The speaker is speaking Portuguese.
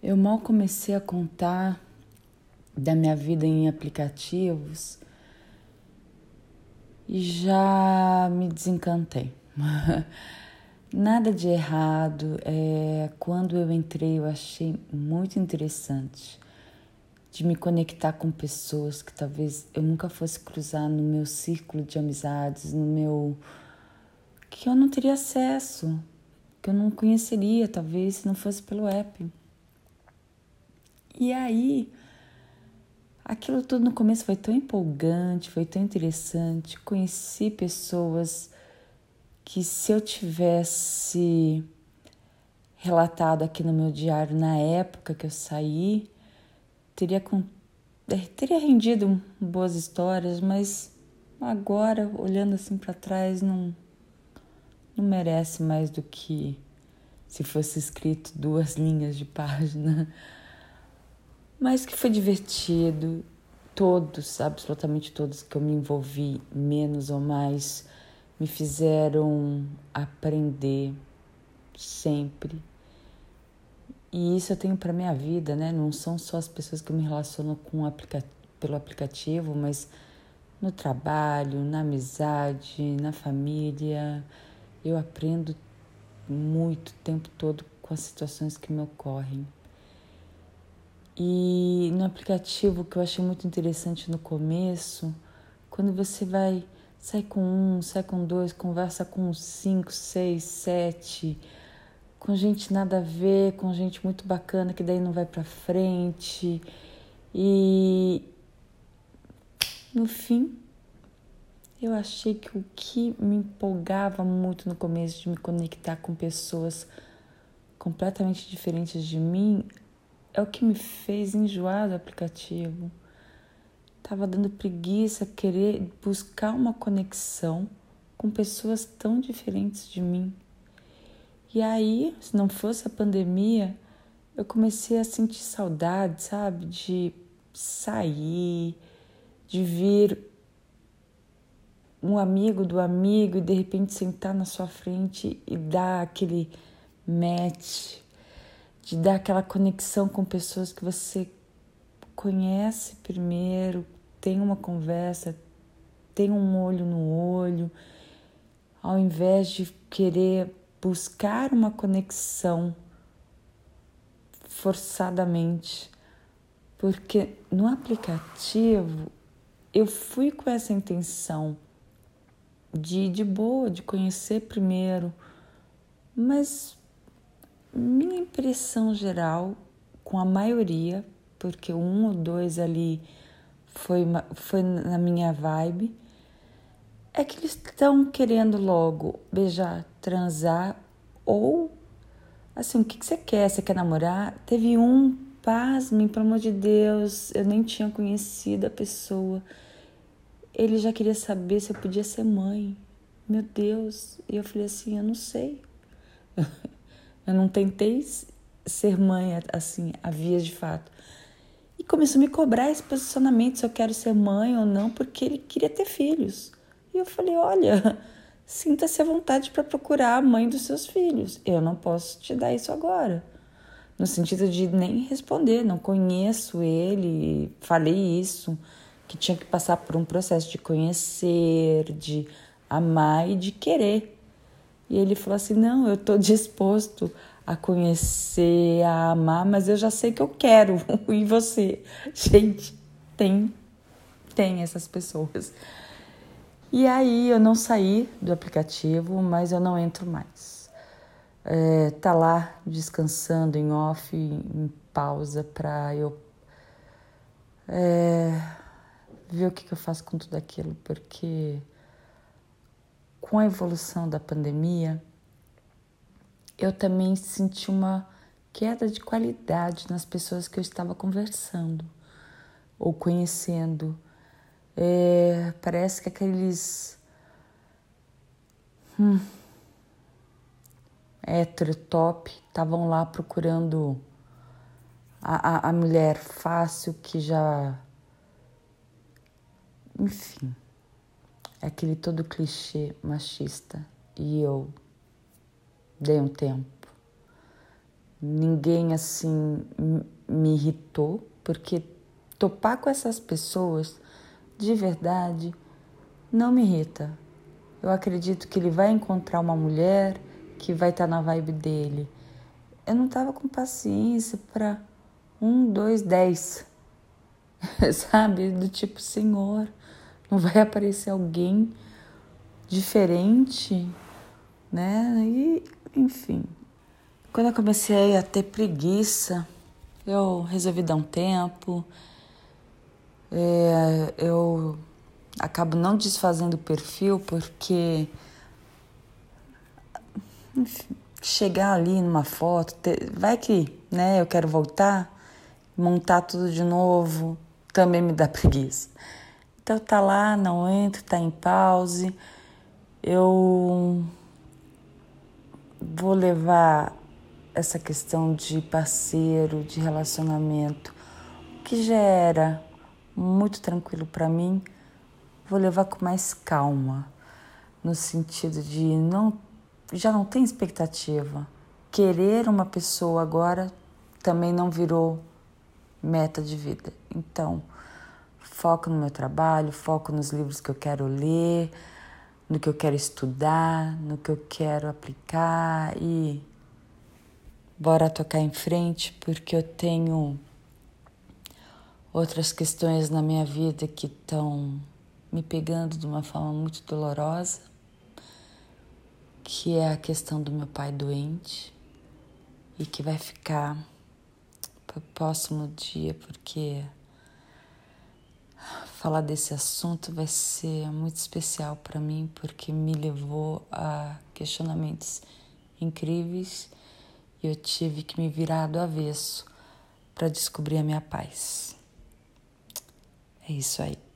Eu mal comecei a contar da minha vida em aplicativos e já me desencantei. Nada de errado. É, quando eu entrei, eu achei muito interessante de me conectar com pessoas que talvez eu nunca fosse cruzar no meu círculo de amizades, no meu. que eu não teria acesso, que eu não conheceria, talvez, se não fosse pelo app. E aí, aquilo tudo no começo foi tão empolgante, foi tão interessante. Conheci pessoas que, se eu tivesse relatado aqui no meu diário na época que eu saí, teria, é, teria rendido boas histórias, mas agora, olhando assim para trás, não, não merece mais do que se fosse escrito duas linhas de página mas que foi divertido. Todos, absolutamente todos que eu me envolvi, menos ou mais, me fizeram aprender sempre. E isso eu tenho para minha vida, né? Não são só as pessoas que eu me relaciono com aplica pelo aplicativo, mas no trabalho, na amizade, na família. Eu aprendo muito o tempo todo com as situações que me ocorrem. E no aplicativo que eu achei muito interessante no começo, quando você vai, sai com um, sai com dois, conversa com cinco, seis, sete, com gente nada a ver, com gente muito bacana que daí não vai pra frente. E no fim, eu achei que o que me empolgava muito no começo de me conectar com pessoas completamente diferentes de mim é o que me fez enjoar do aplicativo. Tava dando preguiça querer buscar uma conexão com pessoas tão diferentes de mim. E aí, se não fosse a pandemia, eu comecei a sentir saudade, sabe? De sair, de vir um amigo do amigo e de repente sentar na sua frente e dar aquele match de dar aquela conexão com pessoas que você conhece primeiro, tem uma conversa, tem um olho no olho, ao invés de querer buscar uma conexão forçadamente. Porque no aplicativo eu fui com essa intenção de de boa, de conhecer primeiro, mas minha impressão geral, com a maioria, porque um ou dois ali foi, foi na minha vibe, é que eles estão querendo logo beijar, transar ou assim, o que, que você quer? Você quer namorar? Teve um, pasme, pelo amor de Deus, eu nem tinha conhecido a pessoa. Ele já queria saber se eu podia ser mãe. Meu Deus. E eu falei assim, eu não sei. Eu não tentei ser mãe assim, a de fato. E começou a me cobrar esse posicionamento se eu quero ser mãe ou não, porque ele queria ter filhos. E eu falei: olha, sinta-se à vontade para procurar a mãe dos seus filhos. Eu não posso te dar isso agora. No sentido de nem responder, não conheço ele, falei isso, que tinha que passar por um processo de conhecer, de amar e de querer. E ele falou assim: Não, eu estou disposto a conhecer, a amar, mas eu já sei que eu quero. E você? Gente, tem, tem essas pessoas. E aí eu não saí do aplicativo, mas eu não entro mais. É, tá lá descansando em off, em pausa, para eu é, ver o que, que eu faço com tudo aquilo, porque com a evolução da pandemia, eu também senti uma queda de qualidade nas pessoas que eu estava conversando ou conhecendo. É, parece que aqueles hum, hétero top estavam lá procurando a, a, a mulher fácil que já. Enfim aquele todo clichê machista. E eu dei um tempo. ninguém assim me irritou, porque topar com essas pessoas de verdade não me irrita. Eu acredito que ele vai encontrar uma mulher que vai estar tá na vibe dele. Eu não tava com paciência para um, dois, dez, sabe? Do tipo, Senhor, não vai aparecer alguém diferente, né? E, enfim. Quando eu comecei a ter preguiça, eu resolvi dar um tempo. É, eu acabo não desfazendo o perfil porque enfim, chegar ali numa foto, ter, vai que, né, eu quero voltar, montar tudo de novo, também me dá preguiça. Então tá lá, não entro, tá em pause. Eu vou levar essa questão de parceiro, de relacionamento, que já era muito tranquilo para mim, vou levar com mais calma, no sentido de não já não tem expectativa. Querer uma pessoa agora também não virou meta de vida. Então, foco no meu trabalho, foco nos livros que eu quero ler, no que eu quero estudar, no que eu quero aplicar e bora tocar em frente porque eu tenho outras questões na minha vida que estão me pegando de uma forma muito dolorosa que é a questão do meu pai doente e que vai ficar para o próximo dia, porque falar desse assunto vai ser muito especial para mim, porque me levou a questionamentos incríveis e eu tive que me virar do avesso para descobrir a minha paz. É isso aí.